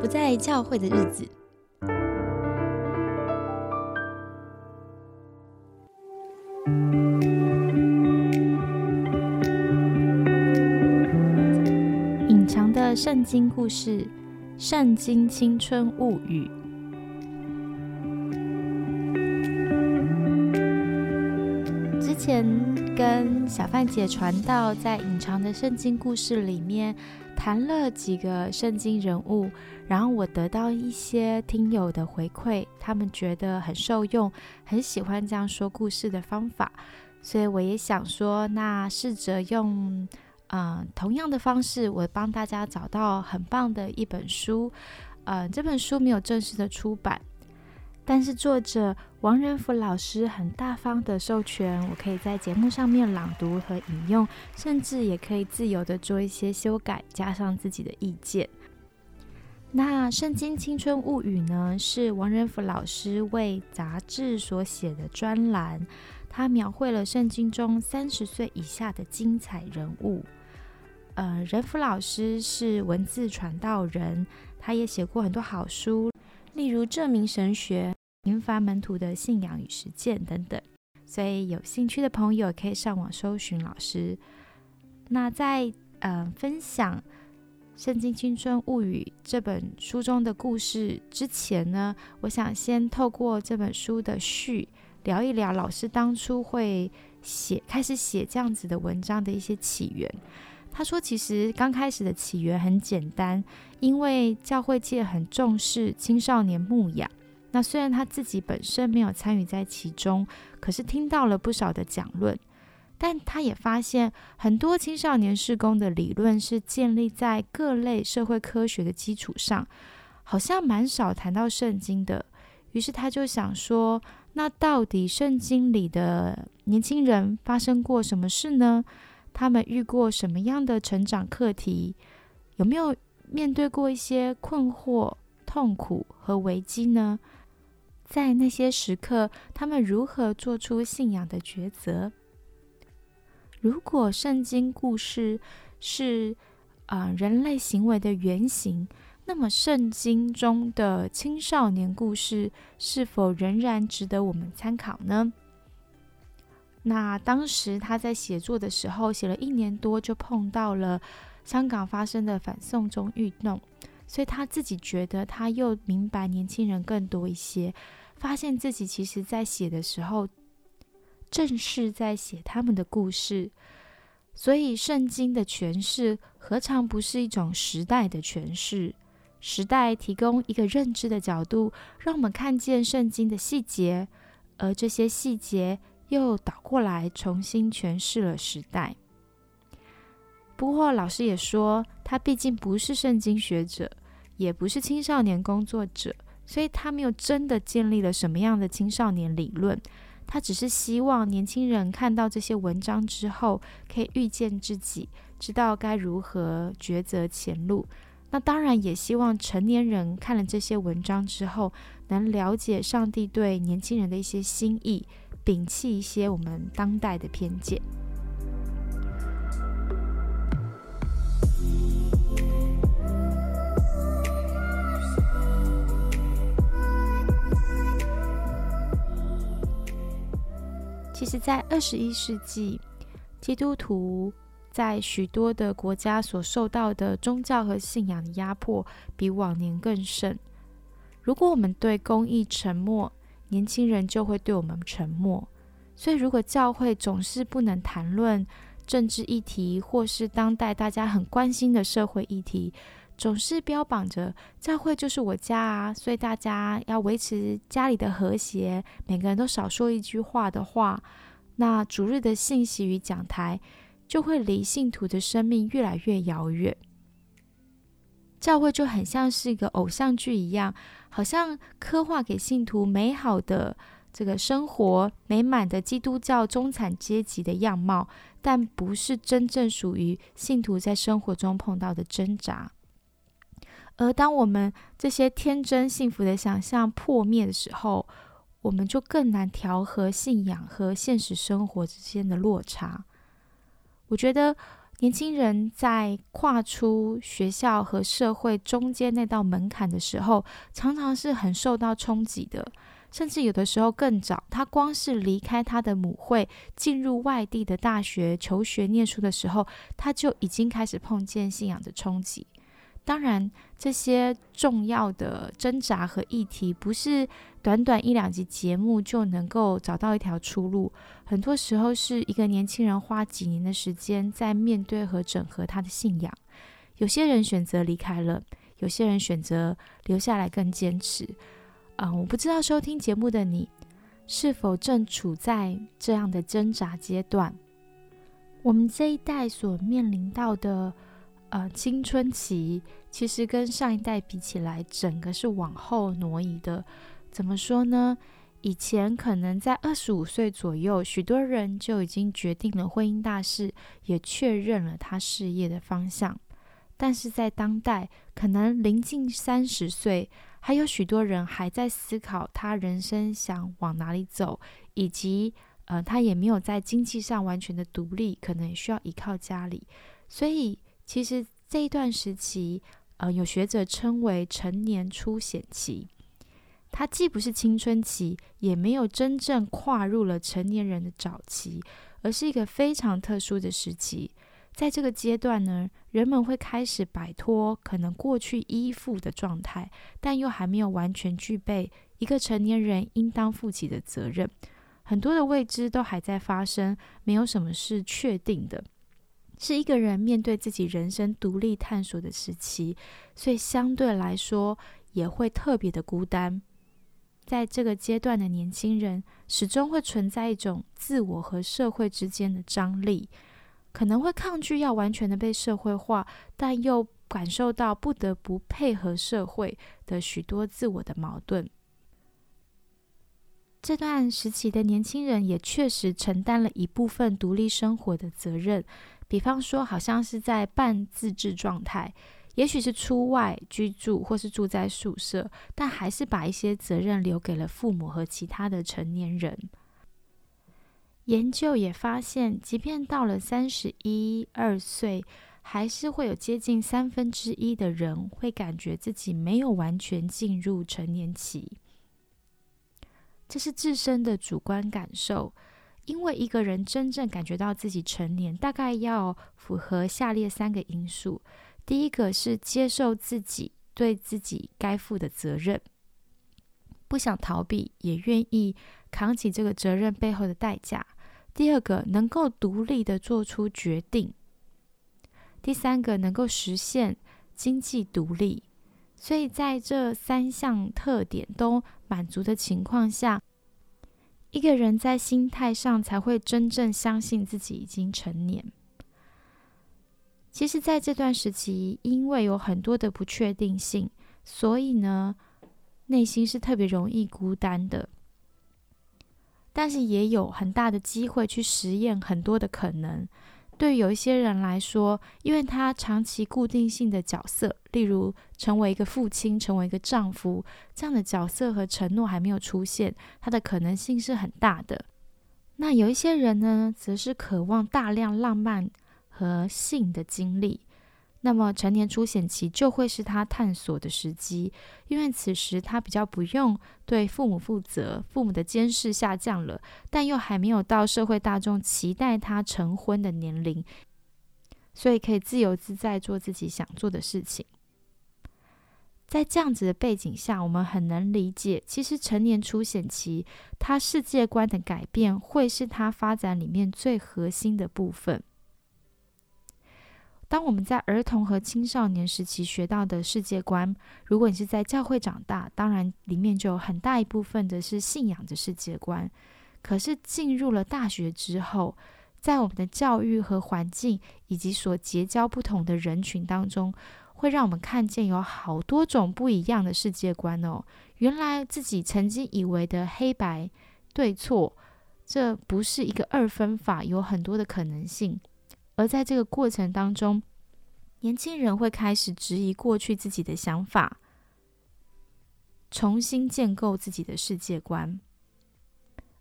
不在教会的日子。隐藏的圣经故事，《圣经青春物语》。之前跟小范姐传道，在隐藏的圣经故事里面谈了几个圣经人物，然后我得到一些听友的回馈，他们觉得很受用，很喜欢这样说故事的方法，所以我也想说，那试着用。嗯，同样的方式，我帮大家找到很棒的一本书。嗯，这本书没有正式的出版，但是作者王仁福老师很大方的授权，我可以在节目上面朗读和引用，甚至也可以自由的做一些修改，加上自己的意见。那《圣经青春物语》呢，是王仁福老师为杂志所写的专栏，他描绘了圣经中三十岁以下的精彩人物。呃，仁福老师是文字传道人，他也写过很多好书，例如《证明神学》《平凡门徒的信仰与实践》等等。所以有兴趣的朋友可以上网搜寻老师。那在呃分享《圣经青春物语》这本书中的故事之前呢，我想先透过这本书的序聊一聊老师当初会写开始写这样子的文章的一些起源。他说：“其实刚开始的起源很简单，因为教会界很重视青少年牧养。那虽然他自己本身没有参与在其中，可是听到了不少的讲论。但他也发现很多青少年事工的理论是建立在各类社会科学的基础上，好像蛮少谈到圣经的。于是他就想说：那到底圣经里的年轻人发生过什么事呢？”他们遇过什么样的成长课题？有没有面对过一些困惑、痛苦和危机呢？在那些时刻，他们如何做出信仰的抉择？如果圣经故事是啊人类行为的原型，那么圣经中的青少年故事是否仍然值得我们参考呢？那当时他在写作的时候，写了一年多，就碰到了香港发生的反送中运动，所以他自己觉得他又明白年轻人更多一些，发现自己其实在写的时候，正是在写他们的故事。所以圣经的诠释何尝不是一种时代的诠释？时代提供一个认知的角度，让我们看见圣经的细节，而这些细节。又倒过来重新诠释了时代。不过，老师也说，他毕竟不是圣经学者，也不是青少年工作者，所以他没有真的建立了什么样的青少年理论。他只是希望年轻人看到这些文章之后，可以预见自己，知道该如何抉择前路。那当然，也希望成年人看了这些文章之后，能了解上帝对年轻人的一些心意。摒弃一些我们当代的偏见。其实，在二十一世纪，基督徒在许多的国家所受到的宗教和信仰的压迫，比往年更甚。如果我们对公益沉默，年轻人就会对我们沉默，所以如果教会总是不能谈论政治议题，或是当代大家很关心的社会议题，总是标榜着教会就是我家啊，所以大家要维持家里的和谐，每个人都少说一句话的话，那主日的信息与讲台就会离信徒的生命越来越遥远。教会就很像是一个偶像剧一样，好像刻画给信徒美好的这个生活、美满的基督教中产阶级的样貌，但不是真正属于信徒在生活中碰到的挣扎。而当我们这些天真幸福的想象破灭的时候，我们就更难调和信仰和现实生活之间的落差。我觉得。年轻人在跨出学校和社会中间那道门槛的时候，常常是很受到冲击的，甚至有的时候更早。他光是离开他的母会，进入外地的大学求学念书的时候，他就已经开始碰见信仰的冲击。当然，这些重要的挣扎和议题，不是短短一两集节目就能够找到一条出路。很多时候，是一个年轻人花几年的时间在面对和整合他的信仰。有些人选择离开了，有些人选择留下来更坚持。啊，我不知道收听节目的你，是否正处在这样的挣扎阶段？我们这一代所面临到的。呃，青春期其实跟上一代比起来，整个是往后挪移的。怎么说呢？以前可能在二十五岁左右，许多人就已经决定了婚姻大事，也确认了他事业的方向。但是在当代，可能临近三十岁，还有许多人还在思考他人生想往哪里走，以及呃，他也没有在经济上完全的独立，可能也需要依靠家里，所以。其实这一段时期，呃，有学者称为成年初显期。它既不是青春期，也没有真正跨入了成年人的早期，而是一个非常特殊的时期。在这个阶段呢，人们会开始摆脱可能过去依附的状态，但又还没有完全具备一个成年人应当负起的责任。很多的未知都还在发生，没有什么是确定的。是一个人面对自己人生独立探索的时期，所以相对来说也会特别的孤单。在这个阶段的年轻人，始终会存在一种自我和社会之间的张力，可能会抗拒要完全的被社会化，但又感受到不得不配合社会的许多自我的矛盾。这段时期的年轻人也确实承担了一部分独立生活的责任。比方说，好像是在半自治状态，也许是出外居住，或是住在宿舍，但还是把一些责任留给了父母和其他的成年人。研究也发现，即便到了三十一二岁，还是会有接近三分之一的人会感觉自己没有完全进入成年期，这是自身的主观感受。因为一个人真正感觉到自己成年，大概要符合下列三个因素：第一个是接受自己对自己该负的责任，不想逃避，也愿意扛起这个责任背后的代价；第二个能够独立的做出决定；第三个能够实现经济独立。所以在这三项特点都满足的情况下。一个人在心态上才会真正相信自己已经成年。其实，在这段时期，因为有很多的不确定性，所以呢，内心是特别容易孤单的。但是，也有很大的机会去实验很多的可能。对于有一些人来说，因为他长期固定性的角色，例如成为一个父亲、成为一个丈夫这样的角色和承诺还没有出现，他的可能性是很大的。那有一些人呢，则是渴望大量浪漫和性的经历。那么成年初显期就会是他探索的时机，因为此时他比较不用对父母负责，父母的监视下降了，但又还没有到社会大众期待他成婚的年龄，所以可以自由自在做自己想做的事情。在这样子的背景下，我们很能理解，其实成年初显期他世界观的改变会是他发展里面最核心的部分。当我们在儿童和青少年时期学到的世界观，如果你是在教会长大，当然里面就有很大一部分的是信仰的世界观。可是进入了大学之后，在我们的教育和环境以及所结交不同的人群当中，会让我们看见有好多种不一样的世界观哦。原来自己曾经以为的黑白对错，这不是一个二分法，有很多的可能性。而在这个过程当中，年轻人会开始质疑过去自己的想法，重新建构自己的世界观。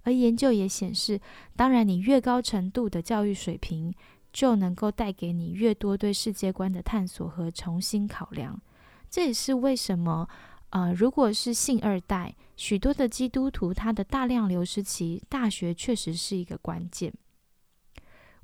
而研究也显示，当然，你越高程度的教育水平，就能够带给你越多对世界观的探索和重新考量。这也是为什么，呃，如果是信二代，许多的基督徒他的大量流失期，大学确实是一个关键。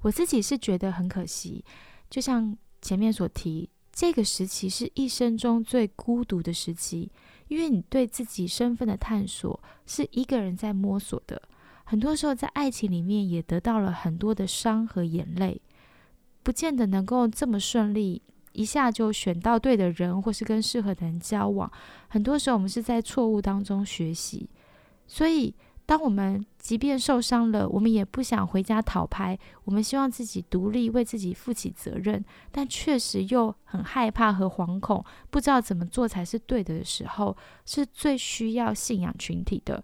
我自己是觉得很可惜，就像前面所提，这个时期是一生中最孤独的时期，因为你对自己身份的探索是一个人在摸索的。很多时候在爱情里面也得到了很多的伤和眼泪，不见得能够这么顺利，一下就选到对的人，或是跟适合的人交往。很多时候我们是在错误当中学习，所以当我们即便受伤了，我们也不想回家讨拍，我们希望自己独立，为自己负起责任，但确实又很害怕和惶恐，不知道怎么做才是对的的时候，是最需要信仰群体的，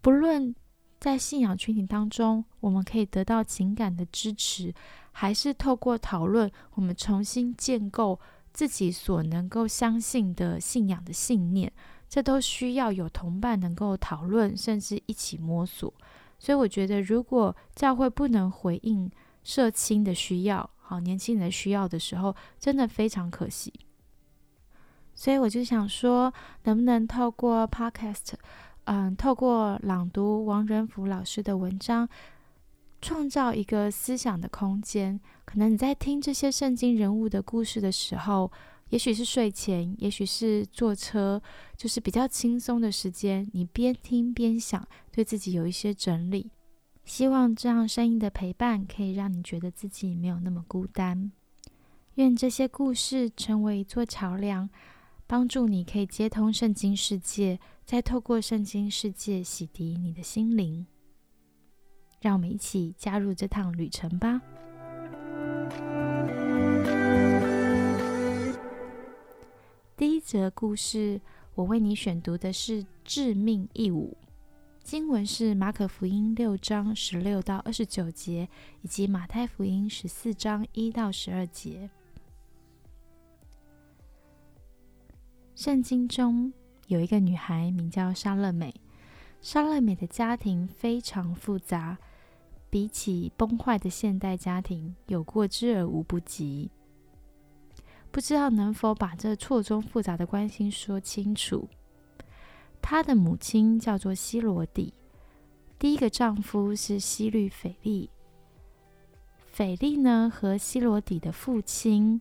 不论。在信仰群体当中，我们可以得到情感的支持，还是透过讨论，我们重新建构自己所能够相信的信仰的信念，这都需要有同伴能够讨论，甚至一起摸索。所以，我觉得如果教会不能回应社青的需要，好年轻人的需要的时候，真的非常可惜。所以，我就想说，能不能透过 Podcast？嗯，透过朗读王仁福老师的文章，创造一个思想的空间。可能你在听这些圣经人物的故事的时候，也许是睡前，也许是坐车，就是比较轻松的时间，你边听边想，对自己有一些整理。希望这样声音的陪伴，可以让你觉得自己没有那么孤单。愿这些故事成为一座桥梁。帮助你可以接通圣经世界，再透过圣经世界洗涤你的心灵。让我们一起加入这趟旅程吧。第一则故事，我为你选读的是《致命义务》，经文是马可福音六章十六到二十九节，以及马太福音十四章一到十二节。圣经中有一个女孩名叫莎乐美，莎乐美的家庭非常复杂，比起崩坏的现代家庭，有过之而无不及。不知道能否把这错综复杂的关系说清楚？她的母亲叫做希罗底，第一个丈夫是希律斐利。斐利呢和希罗底的父亲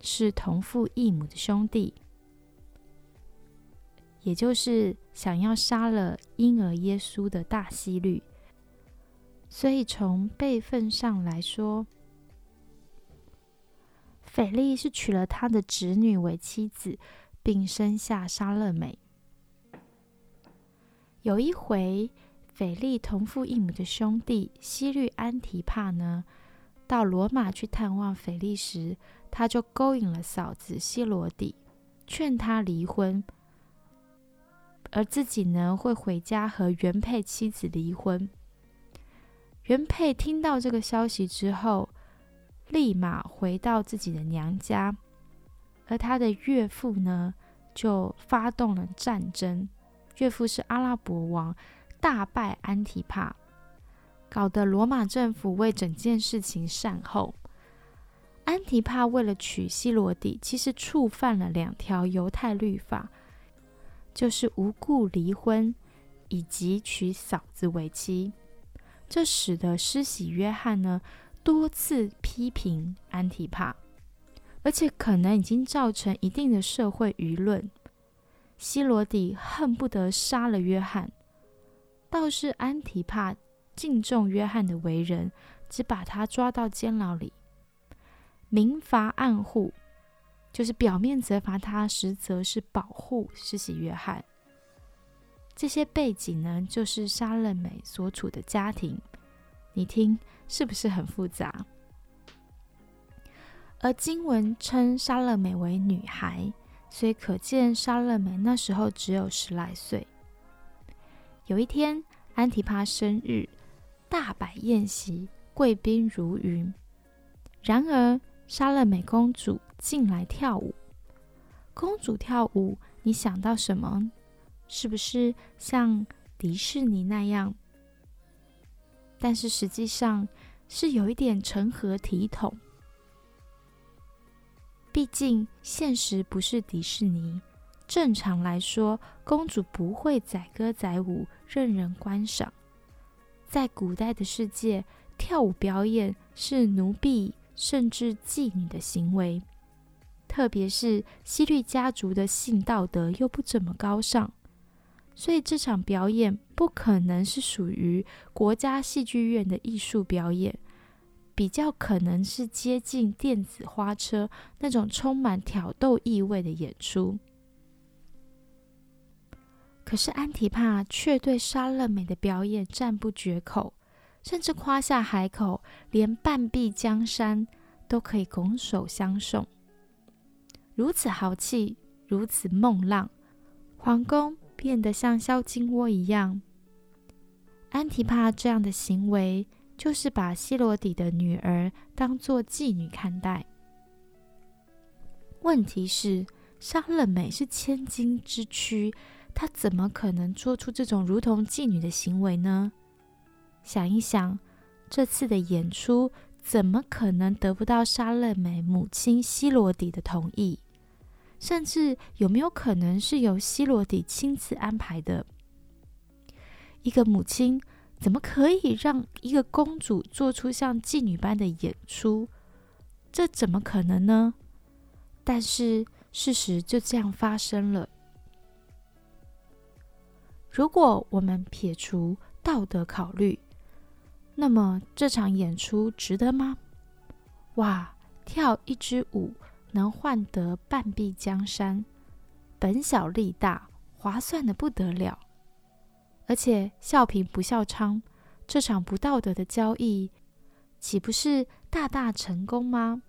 是同父异母的兄弟。也就是想要杀了婴儿耶稣的大希律，所以从辈分上来说，斐利是娶了他的侄女为妻子，并生下沙勒美。有一回，斐利同父异母的兄弟希律安提帕呢，到罗马去探望斐利时，他就勾引了嫂子希罗底，劝他离婚。而自己呢，会回家和原配妻子离婚。原配听到这个消息之后，立马回到自己的娘家，而他的岳父呢，就发动了战争。岳父是阿拉伯王，大败安提帕，搞得罗马政府为整件事情善后。安提帕为了娶希罗底，其实触犯了两条犹太律法。就是无故离婚，以及娶嫂子为妻，这使得施洗约翰呢多次批评安提帕，而且可能已经造成一定的社会舆论。希罗底恨不得杀了约翰，倒是安提帕敬重约翰的为人，只把他抓到监牢里，明罚暗护。就是表面责罚他，实则是保护施洗约翰。这些背景呢，就是莎乐美所处的家庭，你听是不是很复杂？而经文称莎乐美为女孩，所以可见莎乐美那时候只有十来岁。有一天，安提帕生日，大摆宴席，贵宾如云。然而，莎乐美公主。进来跳舞，公主跳舞，你想到什么？是不是像迪士尼那样？但是实际上，是有一点成何体统。毕竟现实不是迪士尼，正常来说，公主不会载歌载舞任人观赏。在古代的世界，跳舞表演是奴婢甚至妓女的行为，特别是西律家族的性道德又不怎么高尚，所以这场表演不可能是属于国家戏剧院的艺术表演。比较可能是接近电子花车那种充满挑逗意味的演出，可是安提帕却对莎乐美的表演赞不绝口，甚至夸下海口，连半壁江山都可以拱手相送。如此豪气，如此梦浪，皇宫变得像小金窝一样。安提帕这样的行为。就是把希罗底的女儿当做妓女看待。问题是，莎乐美是千金之躯，她怎么可能做出这种如同妓女的行为呢？想一想，这次的演出怎么可能得不到莎乐美母亲希罗底的同意？甚至有没有可能是由希罗底亲自安排的？一个母亲。怎么可以让一个公主做出像妓女般的演出？这怎么可能呢？但是事实就这样发生了。如果我们撇除道德考虑，那么这场演出值得吗？哇，跳一支舞能换得半壁江山，本小利大，划算的不得了。而且笑贫不笑娼，这场不道德的交易，岂不是大大成功吗？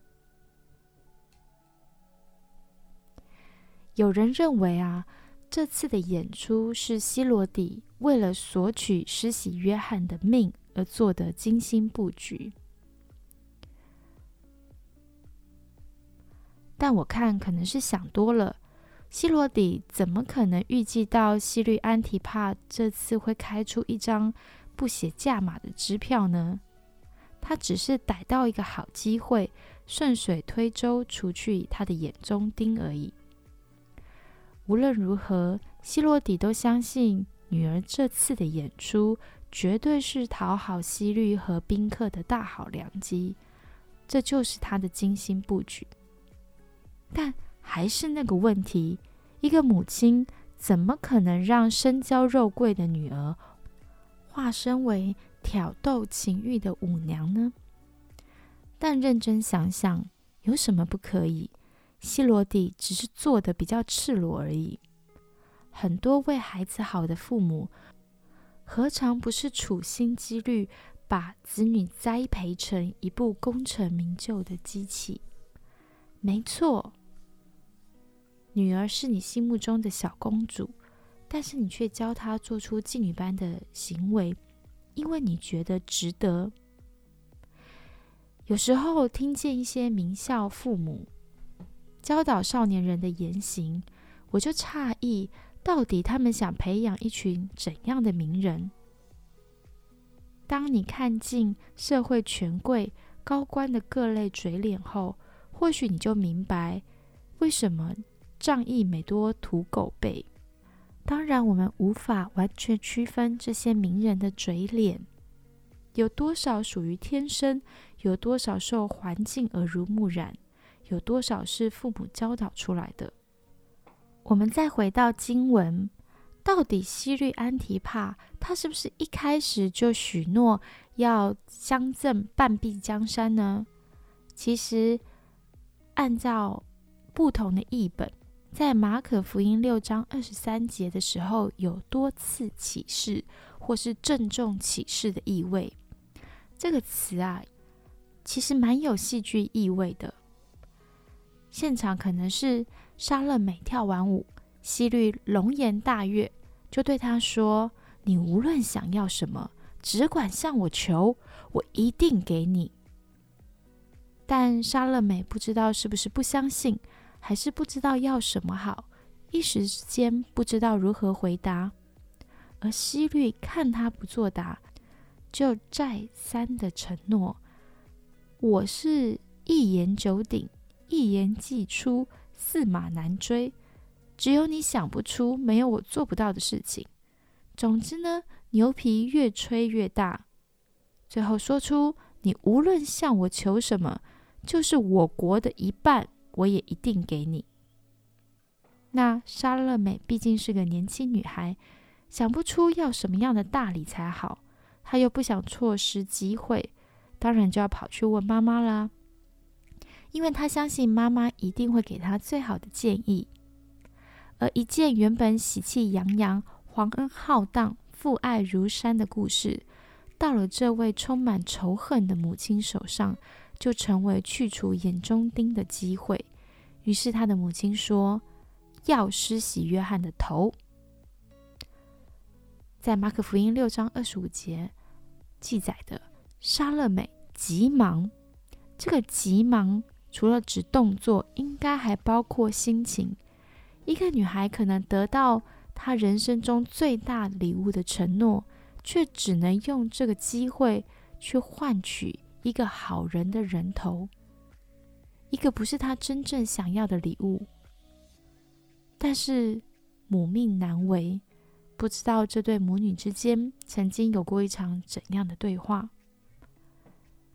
有人认为啊，这次的演出是希罗底为了索取施洗约翰的命而做的精心布局，但我看可能是想多了。希罗底怎么可能预计到西律安提帕这次会开出一张不写价码的支票呢？他只是逮到一个好机会，顺水推舟，除去他的眼中钉而已。无论如何，希罗底都相信女儿这次的演出绝对是讨好西律和宾客的大好良机，这就是他的精心布局。但。还是那个问题，一个母亲怎么可能让身娇肉贵的女儿化身为挑逗情欲的舞娘呢？但认真想想，有什么不可以？希罗底只是做的比较赤裸而已。很多为孩子好的父母，何尝不是处心积虑把子女栽培成一部功成名就的机器？没错。女儿是你心目中的小公主，但是你却教她做出妓女般的行为，因为你觉得值得。有时候听见一些名校父母教导少年人的言行，我就诧异，到底他们想培养一群怎样的名人？当你看尽社会权贵高官的各类嘴脸后，或许你就明白为什么。仗义每多屠狗辈。当然，我们无法完全区分这些名人的嘴脸，有多少属于天生，有多少受环境耳濡目染，有多少是父母教导出来的。我们再回到经文，到底西律安提帕他是不是一开始就许诺要相赠半壁江山呢？其实，按照不同的译本。在马可福音六章二十三节的时候，有多次启示或是郑重启示的意味。这个词啊，其实蛮有戏剧意味的。现场可能是莎乐美跳完舞，希律龙颜大悦，就对他说：“你无论想要什么，只管向我求，我一定给你。”但莎乐美不知道是不是不相信。还是不知道要什么好，一时之间不知道如何回答。而西律看他不作答，就再三的承诺，我是一言九鼎，一言既出，驷马难追。只有你想不出，没有我做不到的事情。总之呢，牛皮越吹越大，最后说出你无论向我求什么，就是我国的一半，我也一定给你。那莎乐美毕竟是个年轻女孩，想不出要什么样的大礼才好，她又不想错失机会，当然就要跑去问妈妈啦。因为她相信妈妈一定会给她最好的建议。而一件原本喜气洋洋、皇恩浩荡、父爱如山的故事，到了这位充满仇恨的母亲手上，就成为去除眼中钉的机会。于是，他的母亲说。要施洗约翰的头，在马可福音六章二十五节记载的，沙勒美急忙。这个急忙除了指动作，应该还包括心情。一个女孩可能得到她人生中最大礼物的承诺，却只能用这个机会去换取一个好人的人头，一个不是他真正想要的礼物。但是母命难违，不知道这对母女之间曾经有过一场怎样的对话。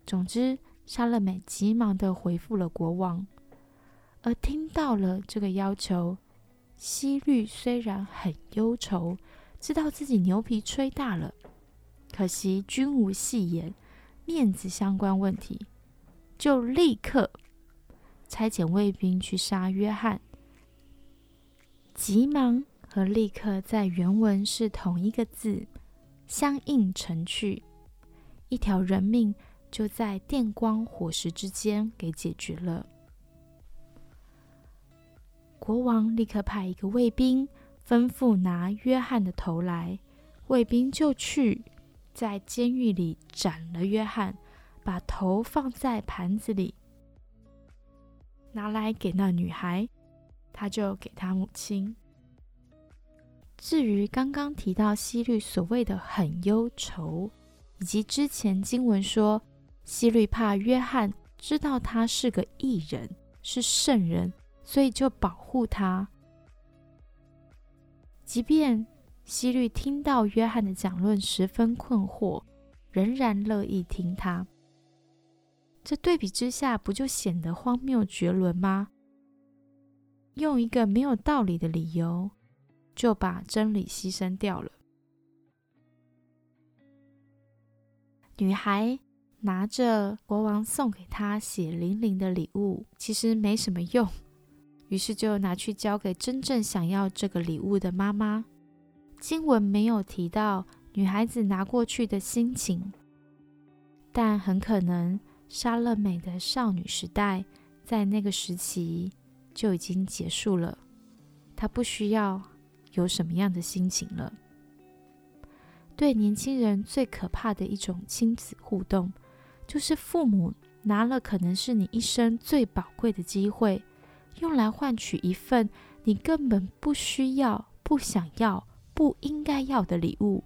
总之，莎乐美急忙的回复了国王，而听到了这个要求，西律虽然很忧愁，知道自己牛皮吹大了，可惜君无戏言，面子相关问题，就立刻差遣卫兵去杀约翰。急忙和立刻在原文是同一个字，相应成趣，一条人命就在电光火石之间给解决了。国王立刻派一个卫兵，吩咐拿约翰的头来。卫兵就去在监狱里斩了约翰，把头放在盘子里，拿来给那女孩。他就给他母亲。至于刚刚提到希律所谓的很忧愁，以及之前经文说希律怕约翰知道他是个异人，是圣人，所以就保护他。即便希律听到约翰的讲论十分困惑，仍然乐意听他。这对比之下，不就显得荒谬绝伦吗？用一个没有道理的理由，就把真理牺牲掉了。女孩拿着国王送给她血淋淋的礼物，其实没什么用，于是就拿去交给真正想要这个礼物的妈妈。经文没有提到女孩子拿过去的心情，但很可能莎乐美的少女时代在那个时期。就已经结束了，她不需要有什么样的心情了。对年轻人最可怕的一种亲子互动，就是父母拿了可能是你一生最宝贵的机会，用来换取一份你根本不需要、不想要、不应该要的礼物，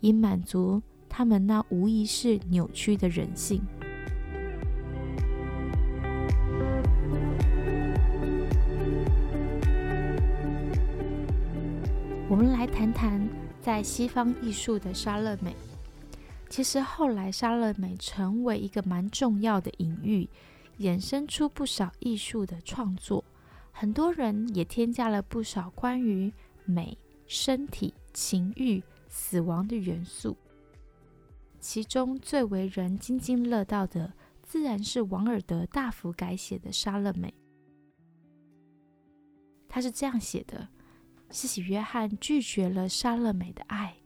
以满足他们那无疑是扭曲的人性。我们来谈谈在西方艺术的莎乐美。其实后来莎乐美成为一个蛮重要的隐喻，衍生出不少艺术的创作。很多人也添加了不少关于美、身体、情欲、死亡的元素。其中最为人津津乐道的，自然是王尔德大幅改写的莎乐美。他是这样写的。西喜约翰拒绝了莎乐美的爱，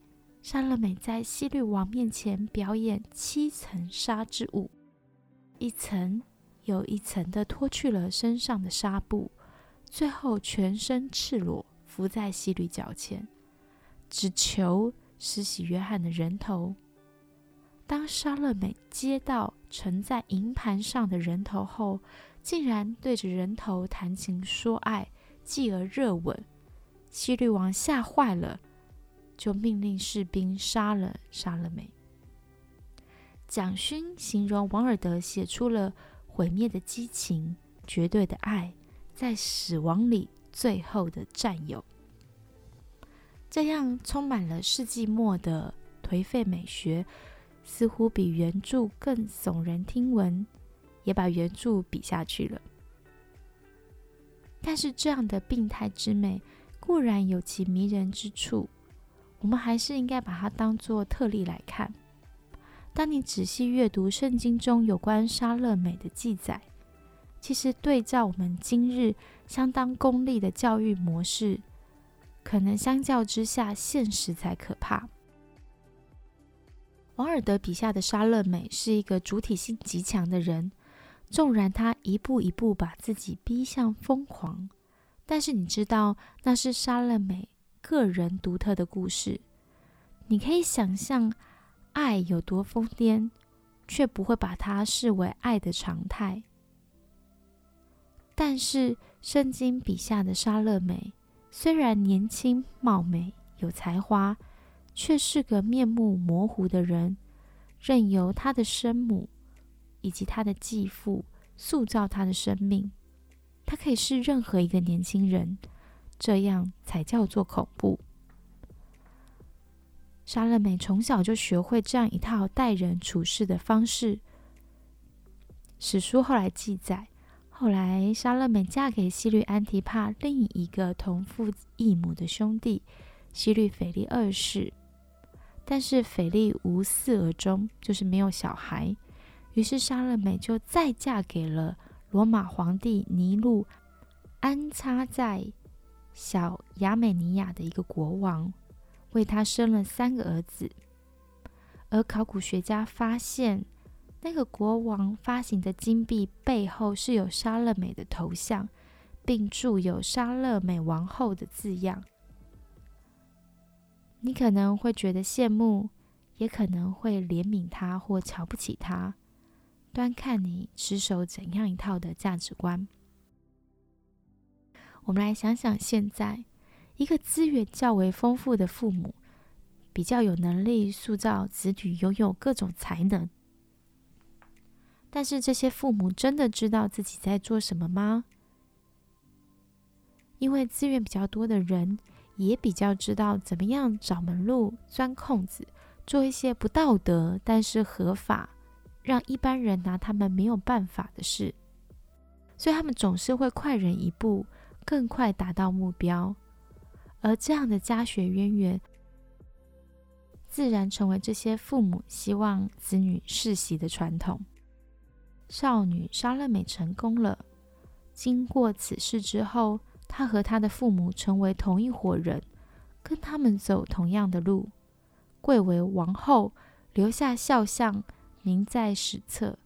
莎乐美在希律王面前表演七层纱之舞，一层又一层的脱去了身上的纱布，最后全身赤裸伏在希律脚前，只求施洗约翰的人头。当莎乐美接到盛在银盘上的人头后，竟然对着人头谈情说爱，继而热吻。希律王吓坏了，就命令士兵杀了莎乐美。蒋勋形容王尔德写出了毁灭的激情、绝对的爱，在死亡里最后的战友。这样充满了世纪末的颓废美学，似乎比原著更耸人听闻，也把原著比下去了。但是，这样的病态之美固然有其迷人之处，我们还是应该把它当做特例来看。当你仔细阅读圣经中有关莎乐美的记载，其实对照我们今日相当功利的教育模式。可能相较之下，现实才可怕。王尔德笔下的莎乐美是一个主体性极强的人，纵然他一步一步把自己逼向疯狂，但是你知道那是莎乐美个人独特的故事。你可以想象爱有多疯癫，却不会把它视为爱的常态。但是圣经笔下的莎乐美。虽然年轻貌美有才华，却是个面目模糊的人，任由他的生母以及他的继父塑造他的生命。他可以是任何一个年轻人，这样才叫做恐怖。莎乐美从小就学会这样一套待人处事的方式。史书后来记载。后来，莎乐美嫁给西律安提帕另一个同父异母的兄弟西律斐利二世，但是斐利无嗣而终，就是没有小孩。于是莎乐美就再嫁给了罗马皇帝尼禄安插在小亚美尼亚的一个国王，为他生了三个儿子。而考古学家发现。那个国王发行的金币背后是有莎乐美的头像，并注有“莎乐美王后”的字样。你可能会觉得羡慕，也可能会怜悯他或瞧不起他，端看你持守怎样一套的价值观。我们来想想，现在一个资源较为丰富的父母，比较有能力塑造子女拥有各种才能。但是这些父母真的知道自己在做什么吗？因为资源比较多的人，也比较知道怎么样找门路、钻空子，做一些不道德但是合法，让一般人拿他们没有办法的事。所以他们总是会快人一步，更快达到目标。而这样的家学渊源，自然成为这些父母希望子女世袭的传统。少女莎乐美成功了。经过此事之后，她和她的父母成为同一伙人，跟他们走同样的路，贵为王后，留下肖像，名在史册，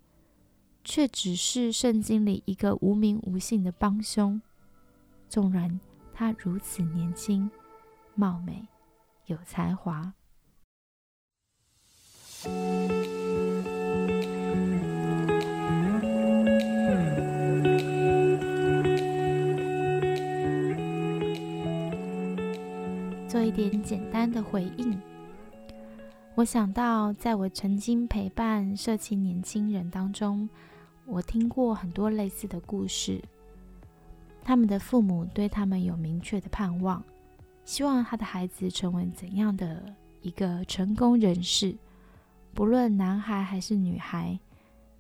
却只是圣经里一个无名无姓的帮凶。纵然她如此年轻、貌美、有才华。做一点简单的回应。我想到，在我曾经陪伴社青年轻人当中，我听过很多类似的故事。他们的父母对他们有明确的盼望，希望他的孩子成为怎样的一个成功人士，不论男孩还是女孩。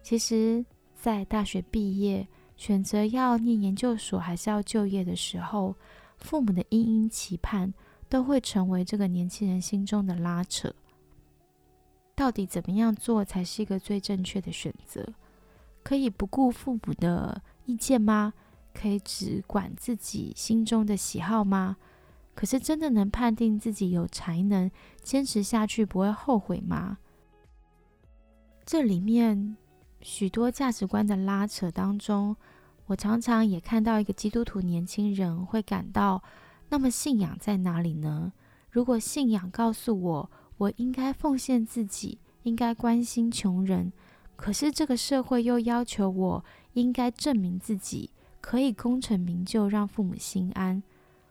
其实，在大学毕业选择要念研究所还是要就业的时候，父母的殷殷期盼。都会成为这个年轻人心中的拉扯。到底怎么样做才是一个最正确的选择？可以不顾父母的意见吗？可以只管自己心中的喜好吗？可是真的能判定自己有才能，坚持下去不会后悔吗？这里面许多价值观的拉扯当中，我常常也看到一个基督徒年轻人会感到。那么信仰在哪里呢？如果信仰告诉我，我应该奉献自己，应该关心穷人，可是这个社会又要求我应该证明自己可以功成名就，让父母心安，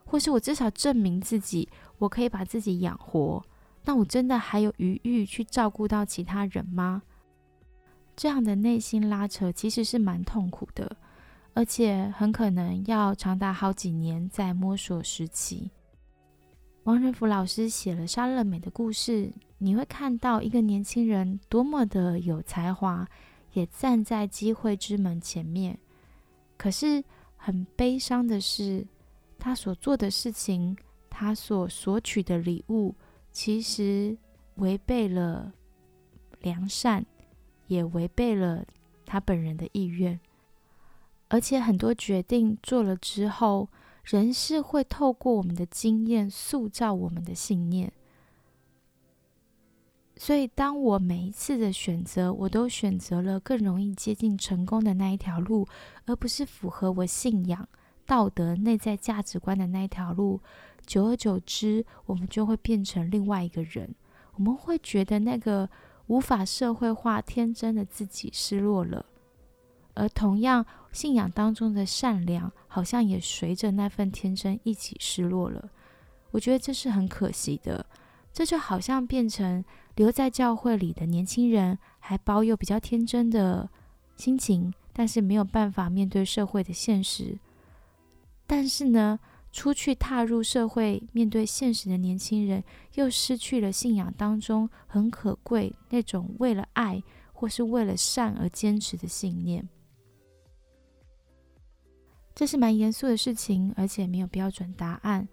或是我至少证明自己，我可以把自己养活，那我真的还有余裕去照顾到其他人吗？这样的内心拉扯其实是蛮痛苦的，而且很可能要长达好几年在摸索时期。王仁福老师写了莎乐美的故事，你会看到一个年轻人多么的有才华，也站在机会之门前面。可是很悲伤的是，他所做的事情，他所索取的礼物，其实违背了良善，也违背了他本人的意愿。而且很多决定做了之后。人是会透过我们的经验塑造我们的信念，所以当我每一次的选择，我都选择了更容易接近成功的那一条路，而不是符合我信仰、道德、内在价值观的那一条路。久而久之，我们就会变成另外一个人，我们会觉得那个无法社会化、天真的自己失落了。而同样，信仰当中的善良，好像也随着那份天真一起失落了。我觉得这是很可惜的。这就好像变成留在教会里的年轻人，还保有比较天真的心情，但是没有办法面对社会的现实。但是呢，出去踏入社会，面对现实的年轻人，又失去了信仰当中很可贵那种为了爱或是为了善而坚持的信念。这是蛮严肃的事情，而且没有标准答案。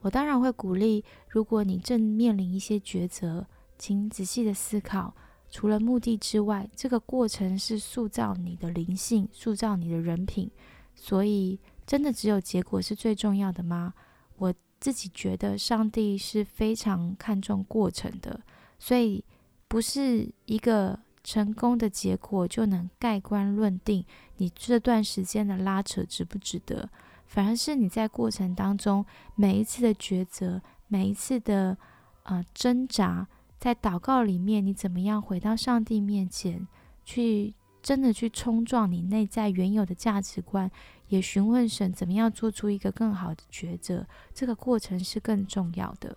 我当然会鼓励，如果你正面临一些抉择，请仔细的思考。除了目的之外，这个过程是塑造你的灵性，塑造你的人品。所以，真的只有结果是最重要的吗？我自己觉得，上帝是非常看重过程的，所以不是一个。成功的结果就能盖棺论定你这段时间的拉扯值不值得，反而是你在过程当中每一次的抉择，每一次的呃挣扎，在祷告里面，你怎么样回到上帝面前去，真的去冲撞你内在原有的价值观，也询问神怎么样做出一个更好的抉择，这个过程是更重要的。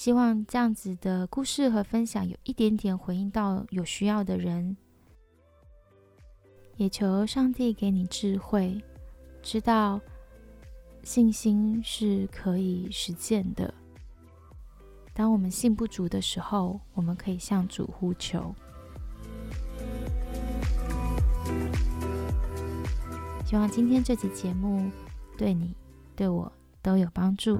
希望这样子的故事和分享有一点点回应到有需要的人，也求上帝给你智慧，知道信心是可以实践的。当我们信不足的时候，我们可以向主呼求。希望今天这集节目对你、对我都有帮助。